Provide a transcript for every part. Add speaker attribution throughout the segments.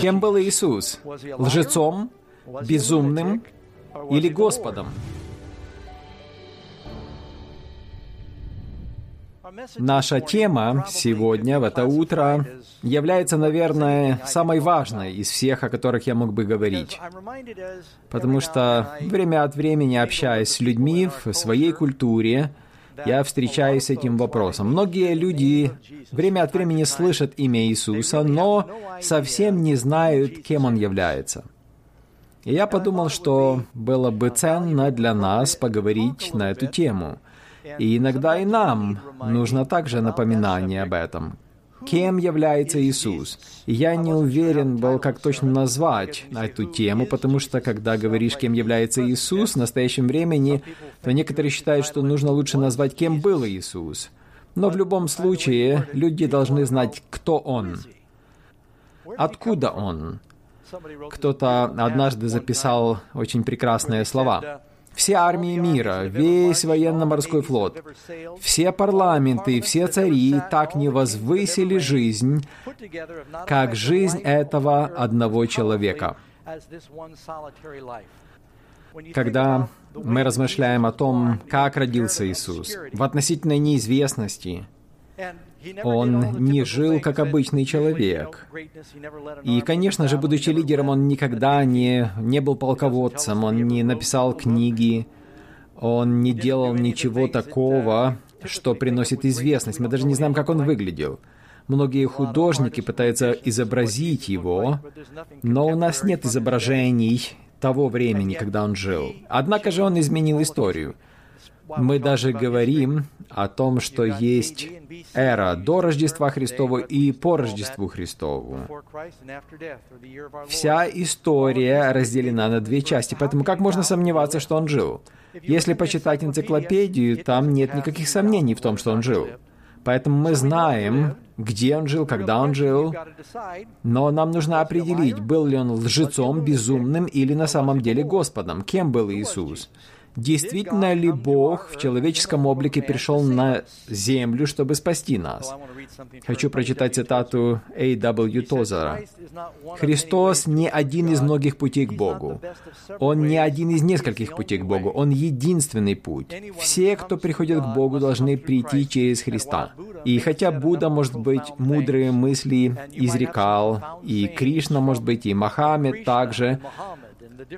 Speaker 1: Кем был Иисус? Лжецом, безумным или Господом? Наша тема сегодня, в это утро, является, наверное, самой важной из всех, о которых я мог бы говорить. Потому что время от времени, общаясь с людьми в своей культуре, я встречаюсь с этим вопросом. Многие люди время от времени слышат имя Иисуса, но совсем не знают, кем Он является. И я подумал, что было бы ценно для нас поговорить на эту тему – и иногда и нам нужно также напоминание об этом. Кем является Иисус? Я не уверен был, как точно назвать эту тему, потому что, когда говоришь, кем является Иисус в настоящем времени, то некоторые считают, что нужно лучше назвать, кем был Иисус. Но в любом случае, люди должны знать, кто Он. Откуда Он? Кто-то однажды записал очень прекрасные слова все армии мира, весь военно-морской флот, все парламенты все цари так не возвысили жизнь, как жизнь этого одного человека. Когда мы размышляем о том, как родился Иисус, в относительной неизвестности, он не жил как обычный человек. И, конечно же, будучи лидером, он никогда не, не был полководцем, он не написал книги, он не делал ничего такого, что приносит известность. Мы даже не знаем, как он выглядел. Многие художники пытаются изобразить его, но у нас нет изображений того времени, когда он жил. Однако же он изменил историю. Мы даже говорим о том, что есть эра до Рождества Христова и по Рождеству Христову. Вся история разделена на две части, поэтому как можно сомневаться, что он жил? Если почитать энциклопедию, там нет никаких сомнений в том, что он жил. Поэтому мы знаем, где он жил, когда он жил, но нам нужно определить, был ли он лжецом, безумным или на самом деле Господом, кем был Иисус. Действительно ли Бог в человеческом облике пришел на землю, чтобы спасти нас? Хочу прочитать цитату A.W. Тозера. «Христос не один из многих путей к Богу. Он не один из нескольких путей к Богу. Он единственный путь. Все, кто приходит к Богу, должны прийти через Христа. И хотя Будда, может быть, мудрые мысли изрекал, и Кришна, может быть, и Мохаммед также,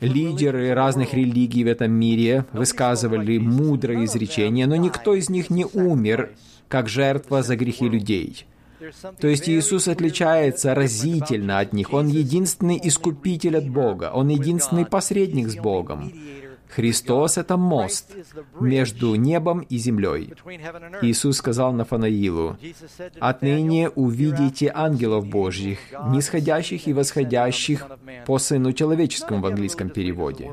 Speaker 1: Лидеры разных религий в этом мире высказывали мудрые изречения, но никто из них не умер как жертва за грехи людей. То есть Иисус отличается разительно от них. Он единственный искупитель от Бога. Он единственный посредник с Богом. Христос — это мост между небом и землей. Иисус сказал Нафанаилу, «Отныне увидите ангелов Божьих, нисходящих и восходящих по Сыну Человеческому в английском переводе.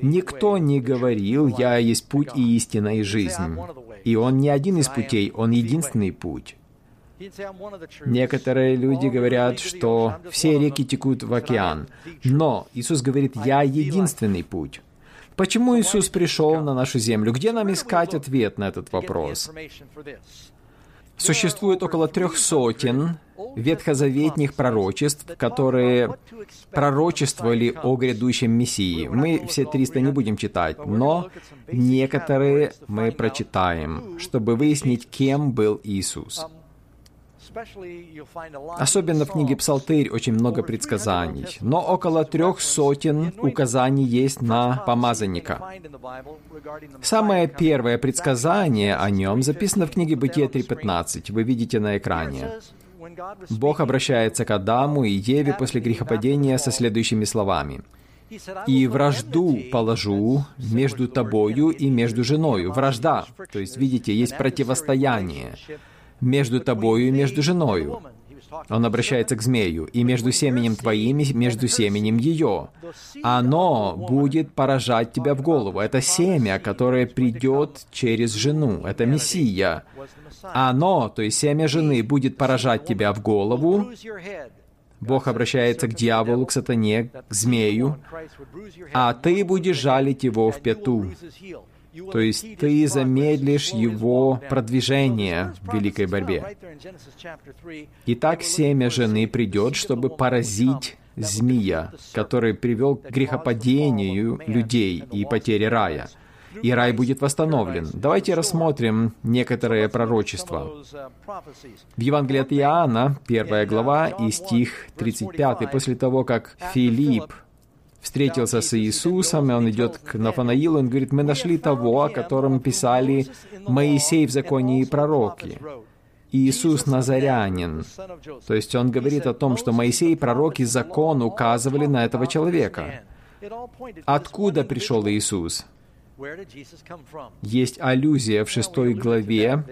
Speaker 1: Никто не говорил, «Я есть путь и истина и жизнь». И Он не один из путей, Он единственный путь. Некоторые люди говорят, что все реки текут в океан. Но Иисус говорит, «Я единственный путь». Почему Иисус пришел на нашу землю? Где нам искать ответ на этот вопрос? Существует около трех сотен ветхозаветных пророчеств, которые пророчествовали о грядущем Мессии. Мы все 300 не будем читать, но некоторые мы прочитаем, чтобы выяснить, кем был Иисус. Особенно в книге «Псалтырь» очень много предсказаний, но около трех сотен указаний есть на помазанника. Самое первое предсказание о нем записано в книге «Бытие 3.15». Вы видите на экране. Бог обращается к Адаму и Еве после грехопадения со следующими словами. «И вражду положу между тобою и между женою». Вражда, то есть, видите, есть противостояние между тобою и между женою. Он обращается к змею, и между семенем твоим и между семенем ее. Оно будет поражать тебя в голову. Это семя, которое придет через жену. Это Мессия. Оно, то есть семя жены, будет поражать тебя в голову. Бог обращается к дьяволу, к сатане, к змею, а ты будешь жалить его в пяту. То есть ты замедлишь его продвижение в великой борьбе. Итак, семя жены придет, чтобы поразить змея, который привел к грехопадению людей и потере рая. И рай будет восстановлен. Давайте рассмотрим некоторые пророчества. В Евангелии от Иоанна, первая глава и стих 35, после того, как Филипп встретился с Иисусом, и он идет к Нафанаилу, он говорит, мы нашли того, о котором писали Моисей в законе и пророки. Иисус Назарянин. То есть он говорит о том, что Моисей, и закон указывали на этого человека. Откуда пришел Иисус? Есть аллюзия в 6 главе,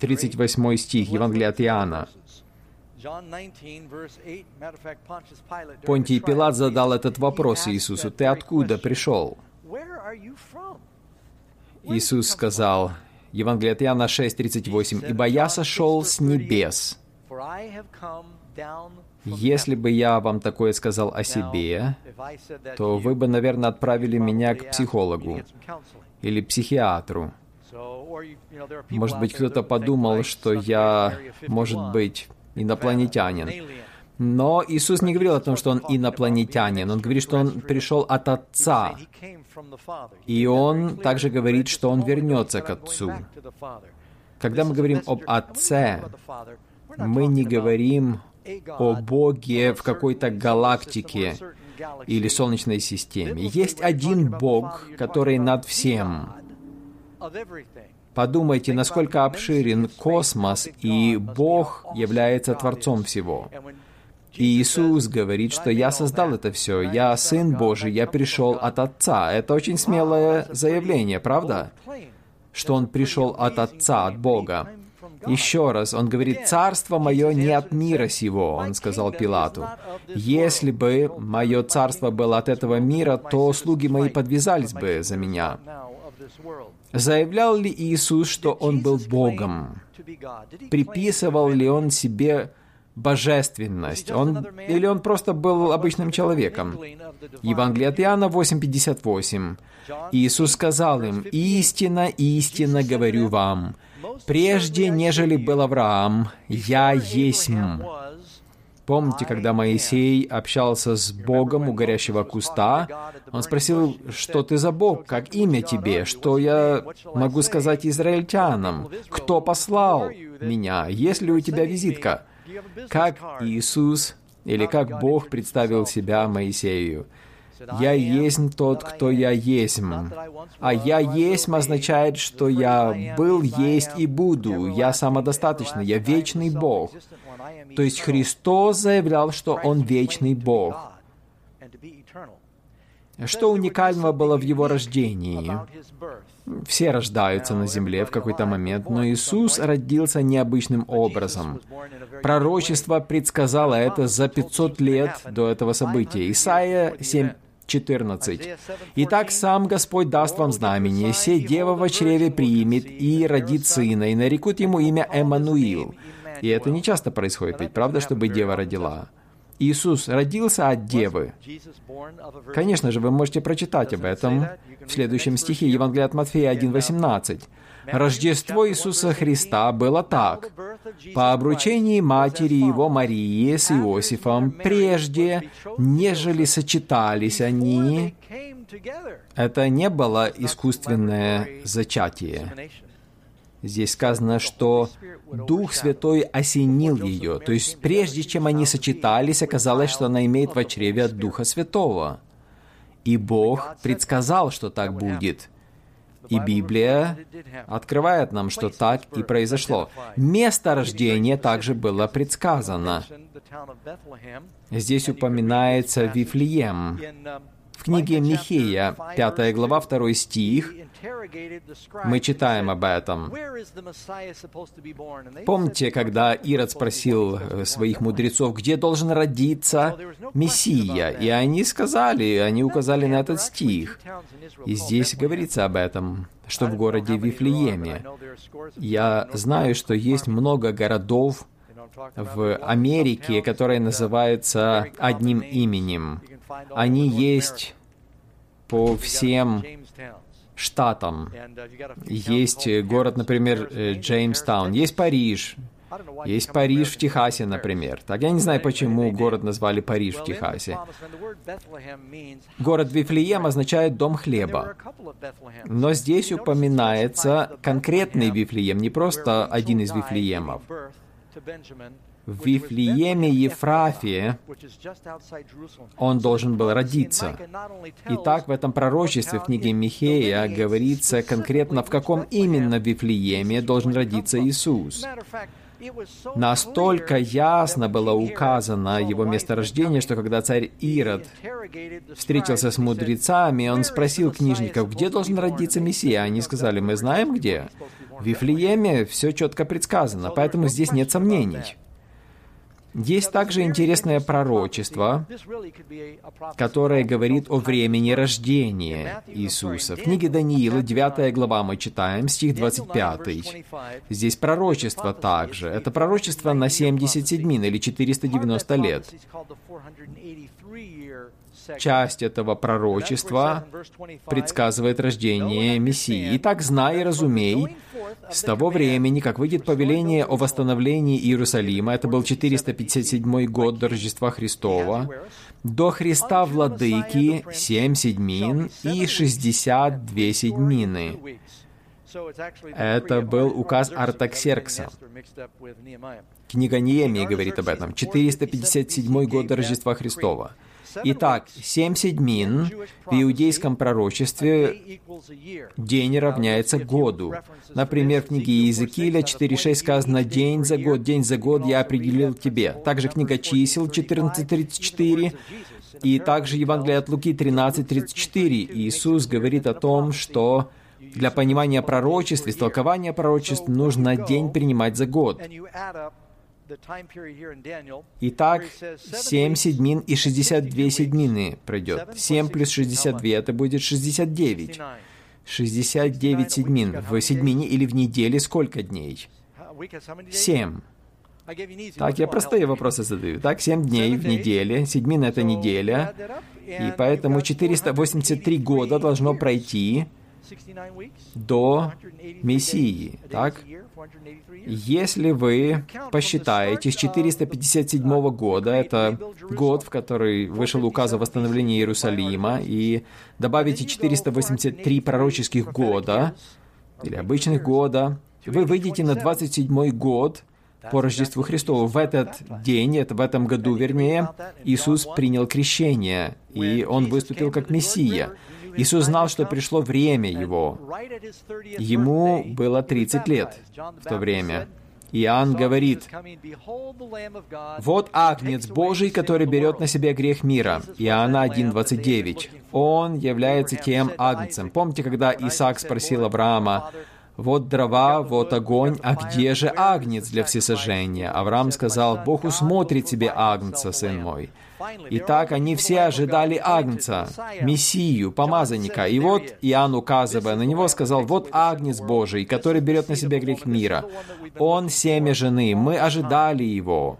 Speaker 1: 38 стих Евангелия от Иоанна. Понтий Пилат задал этот вопрос Иисусу, «Ты откуда пришел?» Иисус сказал, Евангелие от Иоанна 6:38, «Ибо я сошел с небес». Если бы я вам такое сказал о себе, то вы бы, наверное, отправили меня к психологу или психиатру. Может быть, кто-то подумал, что я, может быть, инопланетянин. Но Иисус не говорил о том, что он инопланетянин. Он говорит, что он пришел от Отца. И он также говорит, что он вернется к Отцу. Когда мы говорим об Отце, мы не говорим о Боге в какой-то галактике или Солнечной системе. Есть один Бог, который над всем. Подумайте, насколько обширен космос, и Бог является Творцом всего. И Иисус говорит, что я создал это все, я Сын Божий, я пришел от Отца. Это очень смелое заявление, правда? Что Он пришел от Отца, от Бога. Еще раз, он говорит, «Царство мое не от мира сего», он сказал Пилату. «Если бы мое царство было от этого мира, то слуги мои подвязались бы за меня». Заявлял ли Иисус, что Он был Богом? Приписывал ли Он себе божественность? Он, или Он просто был обычным человеком? Евангелие от Иоанна 8.58. Иисус сказал им, «Истина, истина говорю вам, прежде, нежели был Авраам, я есмь». Помните, когда Моисей общался с Богом у горящего куста, он спросил, что ты за Бог, как имя тебе, что я могу сказать израильтянам, кто послал меня, есть ли у тебя визитка? Как Иисус или как Бог представил себя Моисею? «Я есть тот, кто я есть». А «я есть» означает, что я был, есть и буду. Я самодостаточный, я вечный Бог. То есть Христос заявлял, что Он вечный Бог. Что уникального было в Его рождении? Все рождаются на земле в какой-то момент, но Иисус родился необычным образом. Пророчество предсказало это за 500 лет до этого события. Исайя 7, 14. «Итак, сам Господь даст вам знамение, се дева во чреве примет и родит сына, и нарекут ему имя Эммануил». И это не часто происходит, ведь правда, чтобы дева родила? Иисус родился от девы. Конечно же, вы можете прочитать об этом в следующем стихе Евангелия от Матфея 1.18. Рождество Иисуса Христа было так. По обручении матери его Марии с Иосифом, прежде, нежели сочетались они, это не было искусственное зачатие. Здесь сказано, что Дух Святой осенил ее. То есть, прежде чем они сочетались, оказалось, что она имеет в чреве от Духа Святого. И Бог предсказал, что так будет. И Библия открывает нам, что так и произошло. Место рождения также было предсказано. Здесь упоминается Вифлеем. В книге Михея, 5 глава, 2 стих, мы читаем об этом. Помните, когда Ирод спросил э, своих мудрецов, где должен родиться Мессия? И они сказали, они указали на этот стих. И здесь говорится об этом, что в городе Вифлееме. Я знаю, что есть много городов, в Америке, которые называются одним именем. Они есть по всем штатам. Есть город, например, Джеймстаун, есть Париж, есть Париж в Техасе, например. Так я не знаю, почему город назвали Париж в Техасе. Город Вифлеем означает «дом хлеба». Но здесь упоминается конкретный Вифлеем, не просто один из Вифлеемов. В Вифлееме Ефрафе он должен был родиться. Итак, в этом пророчестве в книге Михея говорится конкретно, в каком именно Вифлееме должен родиться Иисус. Настолько ясно было указано его месторождение, что когда царь Ирод встретился с мудрецами, он спросил книжников, где должен родиться Мессия. Они сказали, мы знаем где. В Вифлееме все четко предсказано, поэтому здесь нет сомнений. Есть также интересное пророчество, которое говорит о времени рождения Иисуса. В книге Даниила, 9 глава, мы читаем, стих 25. Здесь пророчество также. Это пророчество на 77 или 490 лет часть этого пророчества предсказывает рождение Мессии. Итак, знай и разумей, с того времени, как выйдет повеление о восстановлении Иерусалима, это был 457 год до Рождества Христова, до Христа Владыки 7 седьмин и 62 седьмины. Это был указ Артаксеркса. Книга Неемии говорит об этом. 457 год до Рождества Христова. Итак, семь седьмин в иудейском пророчестве день равняется году. Например, в книге Иезекииля 4.6 сказано «День за год, день за год я определил тебе». Также книга чисел 14.34 и также Евангелие от Луки 13.34. Иисус говорит о том, что для понимания пророчеств, истолкования пророчеств нужно день принимать за год. Итак, 7 седьмин и 62 седьмины пройдет. 7 плюс 62 это будет 69. 69 седьмин. В седьмине или в неделе сколько дней? 7. Так, я простые вопросы задаю. Так, 7 дней в неделе. Седьмина — это неделя. И поэтому 483 года должно пройти до Мессии. Так? Если вы посчитаете, с 457 года, это год, в который вышел указ о восстановлении Иерусалима, и добавите 483 пророческих года, или обычных года, вы выйдете на 27 год по Рождеству Христову. В этот день, это в этом году, вернее, Иисус принял крещение, и Он выступил как Мессия. Иисус знал, что пришло время Его. Ему было 30 лет в то время. Иоанн говорит, «Вот Агнец Божий, который берет на себя грех мира». Иоанна 1.29. Он является тем Агнцем. Помните, когда Исаак спросил Авраама, «Вот дрова, вот огонь, а где же Агнец для всесожжения?» Авраам сказал, «Бог усмотрит тебе Агнца, сын мой». Итак, они все ожидали Агнца, Мессию, помазанника. И вот Иоанн, указывая на него, сказал, «Вот Агнец Божий, который берет на себя грех мира. Он семя жены, мы ожидали его».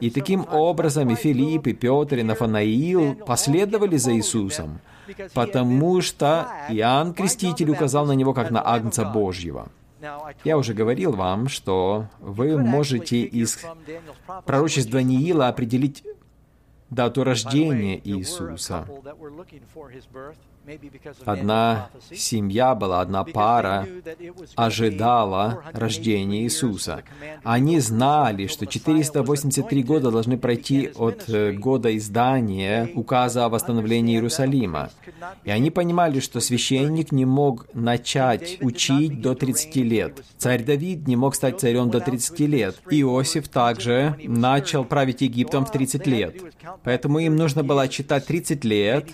Speaker 1: И таким образом и Филипп, и Петр, и Нафанаил последовали за Иисусом, потому что Иоанн Креститель указал на него как на Агнца Божьего. Я уже говорил вам, что вы можете из пророчества Даниила определить дату рождения Иисуса. Одна семья была, одна пара ожидала рождения Иисуса. Они знали, что 483 года должны пройти от э, года издания указа о восстановлении Иерусалима. И они понимали, что священник не мог начать учить до 30 лет. Царь Давид не мог стать царем до 30 лет. Иосиф также начал править Египтом в 30 лет. Поэтому им нужно было читать 30 лет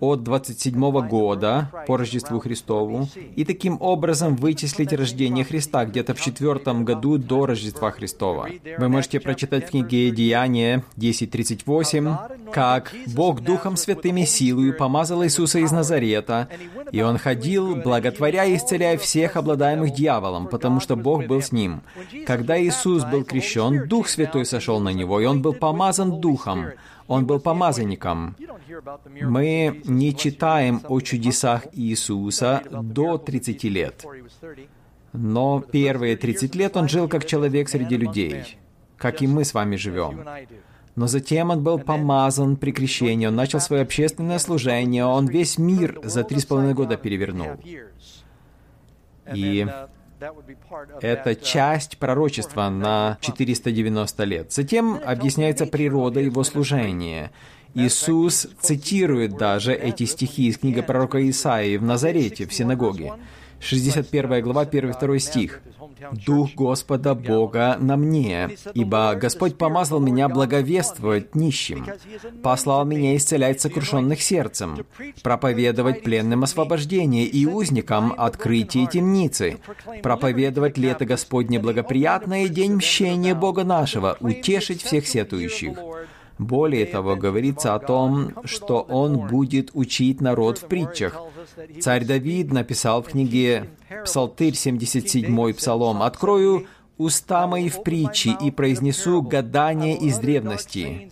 Speaker 1: от 27 года по Рождеству Христову и таким образом вычислить рождение Христа где-то в четвертом году до Рождества Христова. Вы можете прочитать в книге Деяния 10.38, как «Бог Духом Святым и силою помазал Иисуса из Назарета, и Он ходил, благотворя и исцеляя всех обладаемых дьяволом, потому что Бог был с ним. Когда Иисус был крещен, Дух Святой сошел на Него, и Он был помазан Духом. Он был помазанником. Мы не читаем о чудесах Иисуса до 30 лет. Но первые 30 лет он жил как человек среди людей, как и мы с вами живем. Но затем он был помазан при крещении, он начал свое общественное служение, он весь мир за три с половиной года перевернул. И это часть пророчества на 490 лет. Затем объясняется природа его служения. Иисус цитирует даже эти стихи из книги пророка Исаии в Назарете, в синагоге. 61 глава, 1-2 стих. «Дух Господа Бога на мне, ибо Господь помазал меня благовествовать нищим, послал меня исцелять сокрушенных сердцем, проповедовать пленным освобождение и узникам открытие темницы, проповедовать лето Господне благоприятное и день мщения Бога нашего, утешить всех сетующих». Более того, говорится о том, что он будет учить народ в притчах. Царь Давид написал в книге Псалтырь 77 Псалом «Открою уста мои в притчи и произнесу гадания из древности».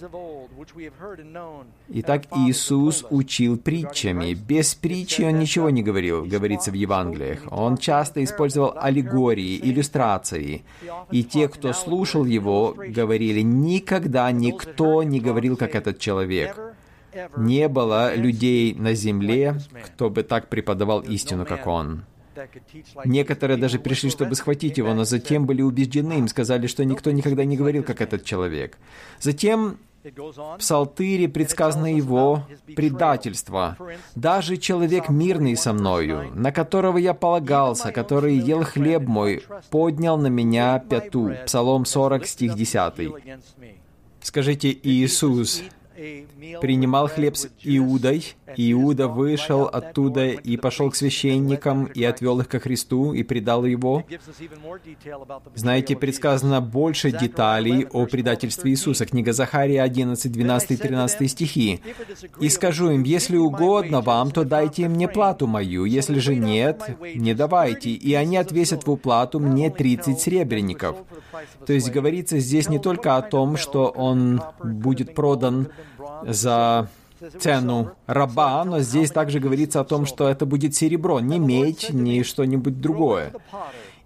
Speaker 1: Итак, Иисус учил притчами. Без притчи Он ничего не говорил, говорится в Евангелиях. Он часто использовал аллегории, иллюстрации. И те, кто слушал Его, говорили, никогда никто не говорил, как этот человек. Не было людей на земле, кто бы так преподавал истину, как Он. Некоторые даже пришли, чтобы схватить его, но затем были убеждены, им сказали, что никто никогда не говорил, как этот человек. Затем в Псалтыре предсказано его предательство. «Даже человек мирный со мною, на которого я полагался, который ел хлеб мой, поднял на меня пяту». Псалом 40, стих 10. Скажите, Иисус принимал хлеб с Иудой, Иуда вышел оттуда и пошел к священникам и отвел их ко Христу и предал его. Знаете, предсказано больше деталей о предательстве Иисуса. Книга Захария 11, 12 и 13 стихи. «И скажу им, если угодно вам, то дайте мне плату мою, если же нет, не давайте, и они отвесят в уплату мне 30 серебряников». То есть говорится здесь не только о том, что он будет продан за цену раба, но здесь также говорится о том, что это будет серебро, не медь, не что-нибудь другое.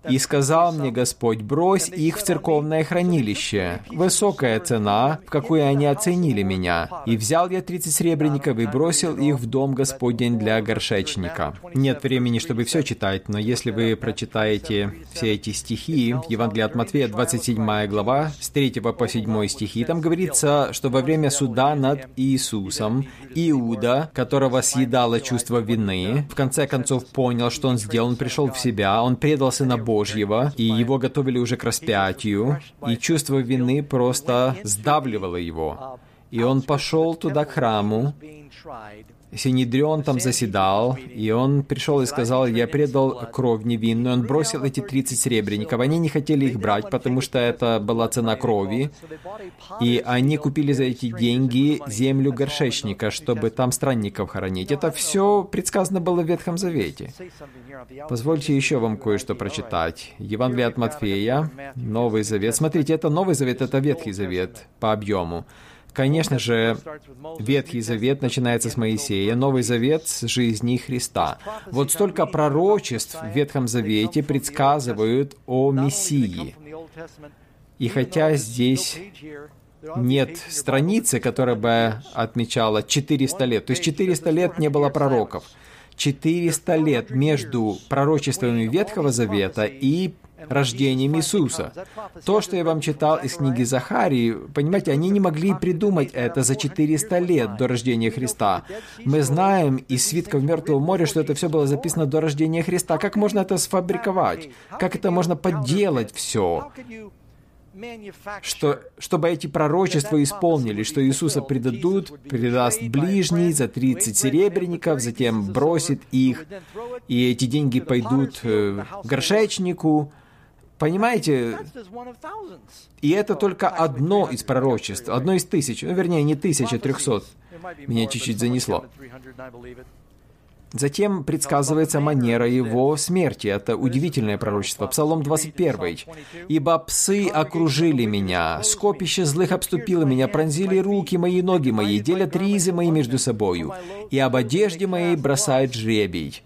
Speaker 1: И сказал мне Господь, брось их в церковное хранилище. Высокая цена, в какую они оценили меня. И взял я 30 сребреников и бросил их в дом Господень для горшечника. Нет времени, чтобы все читать, но если вы прочитаете все эти стихи, Евангелие от Матфея, 27 глава, с 3 по 7 стихи, там говорится, что во время суда над Иисусом Иуда, которого съедало чувство вины, в конце концов понял, что он сделал, он пришел в себя, он предался на Бога, Божьего, и его готовили уже к распятию, и чувство вины просто сдавливало его. И он пошел туда к храму, Синедрион там заседал, и он пришел и сказал, «Я предал кровь невинную». Он бросил эти 30 серебряников. Они не хотели их брать, потому что это была цена крови. И они купили за эти деньги землю горшечника, чтобы там странников хоронить. Это все предсказано было в Ветхом Завете. Позвольте еще вам кое-что прочитать. Евангелие от Матфея, Новый Завет. Смотрите, это Новый Завет, это Ветхий Завет по объему. Конечно же, Ветхий Завет начинается с Моисея, Новый Завет с жизни Христа. Вот столько пророчеств в Ветхом Завете предсказывают о Мессии. И хотя здесь нет страницы, которая бы отмечала 400 лет, то есть 400 лет не было пророков, 400 лет между пророчествами Ветхого Завета и рождением Иисуса. То, что я вам читал из книги Захарии, понимаете, они не могли придумать это за 400 лет до рождения Христа. Мы знаем из свитков Мертвого моря, что это все было записано до рождения Христа. Как можно это сфабриковать? Как это можно подделать все? что, чтобы эти пророчества исполнились, что Иисуса предадут, предаст ближний за 30 серебряников, затем бросит их, и эти деньги пойдут э, горшечнику, Понимаете? И это только одно из пророчеств, одно из тысяч, ну, вернее, не тысяча, трехсот. Меня чуть-чуть занесло. Затем предсказывается манера его смерти. Это удивительное пророчество. Псалом 21. «Ибо псы окружили меня, скопище злых обступило меня, пронзили руки мои, ноги мои, делят ризы мои между собою, и об одежде моей бросают жребий».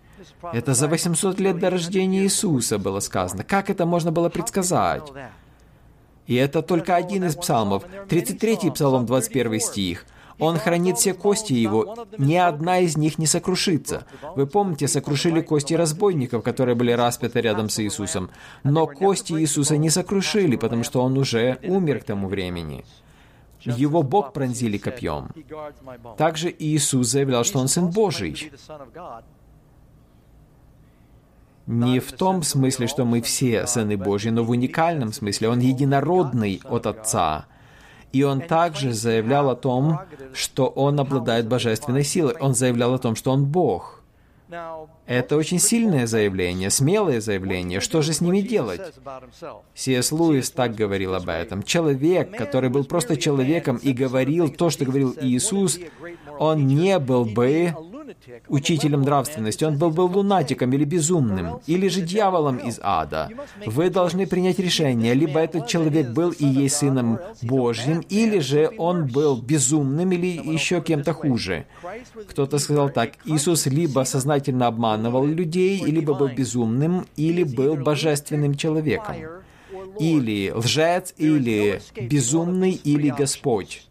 Speaker 1: Это за 800 лет до рождения Иисуса было сказано. Как это можно было предсказать? И это только один из псалмов. 33-й псалом, 21 стих. Он хранит все кости его, ни одна из них не сокрушится. Вы помните, сокрушили кости разбойников, которые были распяты рядом с Иисусом. Но кости Иисуса не сокрушили, потому что он уже умер к тому времени. Его Бог пронзили копьем. Также Иисус заявлял, что Он Сын Божий. Не в том смысле, что мы все сыны Божьи, но в уникальном смысле. Он единородный от Отца. И он также заявлял о том, что он обладает божественной силой. Он заявлял о том, что он Бог. Это очень сильное заявление, смелое заявление. Что же с ними делать? Си.С. Луис так говорил об этом. Человек, который был просто человеком и говорил то, что говорил Иисус, он не был бы учителем нравственности, он был бы лунатиком или безумным, или же дьяволом из ада. Вы должны принять решение, либо этот человек был и есть Сыном Божьим, или же он был безумным или еще кем-то хуже. Кто-то сказал так, Иисус либо сознательно обманывал людей, либо был безумным, или был божественным человеком. Или лжец, или безумный, или Господь.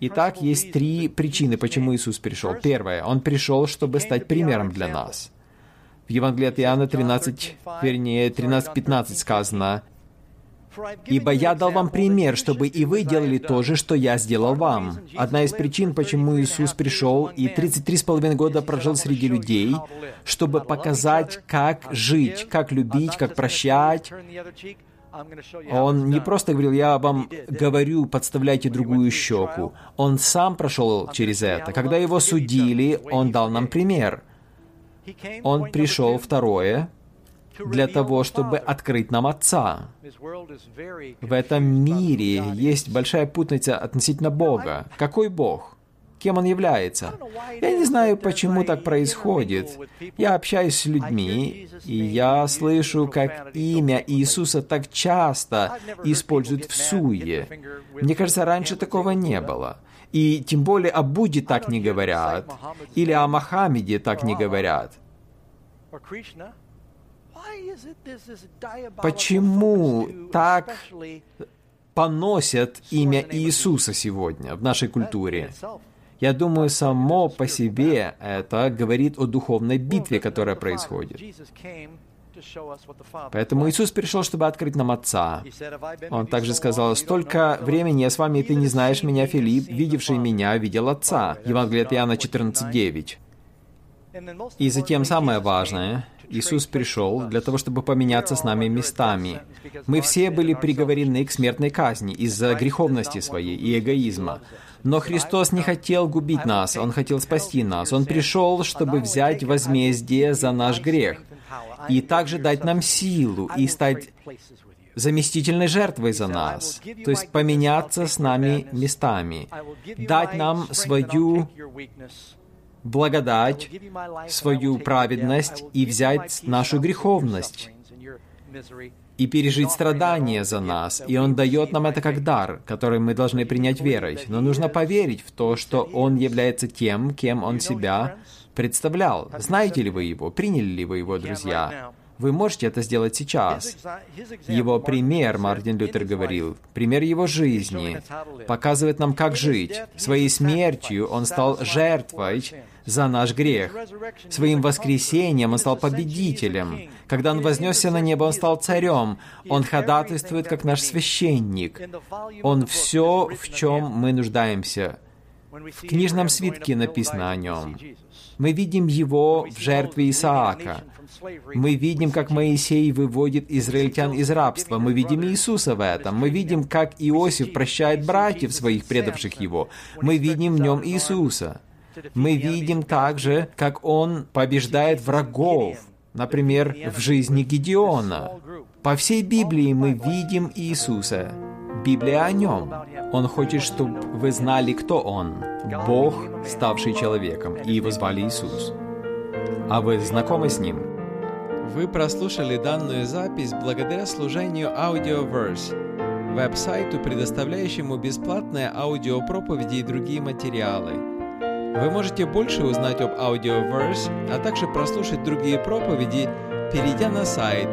Speaker 1: Итак, есть три причины, почему Иисус пришел. Первое, Он пришел, чтобы стать примером для нас. В Евангелии от Иоанна 13, вернее, 13.15 сказано, «Ибо я дал вам пример, чтобы и вы делали то же, что я сделал вам». Одна из причин, почему Иисус пришел и 33,5 года прожил среди людей, чтобы показать, как жить, как любить, как прощать, он не просто говорил, я вам говорю, подставляйте другую щеку. Он сам прошел через это. Когда его судили, он дал нам пример. Он пришел, второе, для того, чтобы открыть нам Отца. В этом мире есть большая путаница относительно Бога. Какой Бог? Кем он является. Я не знаю, почему так происходит. Я общаюсь с людьми, и я слышу, как имя Иисуса так часто используют в суе. Мне кажется, раньше такого не было. И тем более о Будде так не говорят. Или о Мохаммеде так не говорят. Почему так поносят имя Иисуса сегодня в нашей культуре? Я думаю, само по себе это говорит о духовной битве, которая происходит. Поэтому Иисус пришел, чтобы открыть нам Отца. Он также сказал, «Столько времени я с вами, и ты не знаешь меня, Филипп, видевший меня, видел Отца». Евангелие от Иоанна 14.9. И затем самое важное, Иисус пришел для того, чтобы поменяться с нами местами. Мы все были приговорены к смертной казни из-за греховности своей и эгоизма. Но Христос не хотел губить нас, Он хотел спасти нас. Он пришел, чтобы взять возмездие за наш грех и также дать нам силу и стать заместительной жертвой за нас, то есть поменяться с нами местами, дать нам свою благодать, свою праведность и взять нашу греховность и пережить страдания за нас. И Он дает нам это как дар, который мы должны принять верой. Но нужно поверить в то, что Он является тем, кем Он себя представлял. Знаете ли вы Его? Приняли ли вы Его, друзья? Вы можете это сделать сейчас. Его пример, Мартин Лютер говорил, пример его жизни, показывает нам, как жить. Своей смертью он стал жертвой за наш грех. Своим воскресением он стал победителем. Когда он вознесся на небо, он стал царем. Он ходатайствует, как наш священник. Он все, в чем мы нуждаемся. В книжном свитке написано о нем. Мы видим его в жертве Исаака. Мы видим, как Моисей выводит израильтян из рабства. Мы видим Иисуса в этом. Мы видим, как Иосиф прощает братьев своих, предавших его. Мы видим в нем Иисуса. Мы видим также, как он побеждает врагов, например, в жизни Гедеона. По всей Библии мы видим Иисуса. Библия о нем. Он хочет, чтобы вы знали, кто он. Бог, ставший человеком, и его звали Иисус.
Speaker 2: А вы знакомы с ним?
Speaker 1: Вы прослушали данную запись благодаря служению Audioverse, веб-сайту, предоставляющему бесплатные аудиопроповеди и другие материалы. Вы можете больше узнать об Audioverse, а также прослушать другие проповеди, перейдя на сайт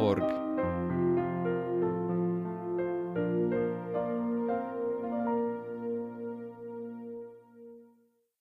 Speaker 1: www.ecosistema.org.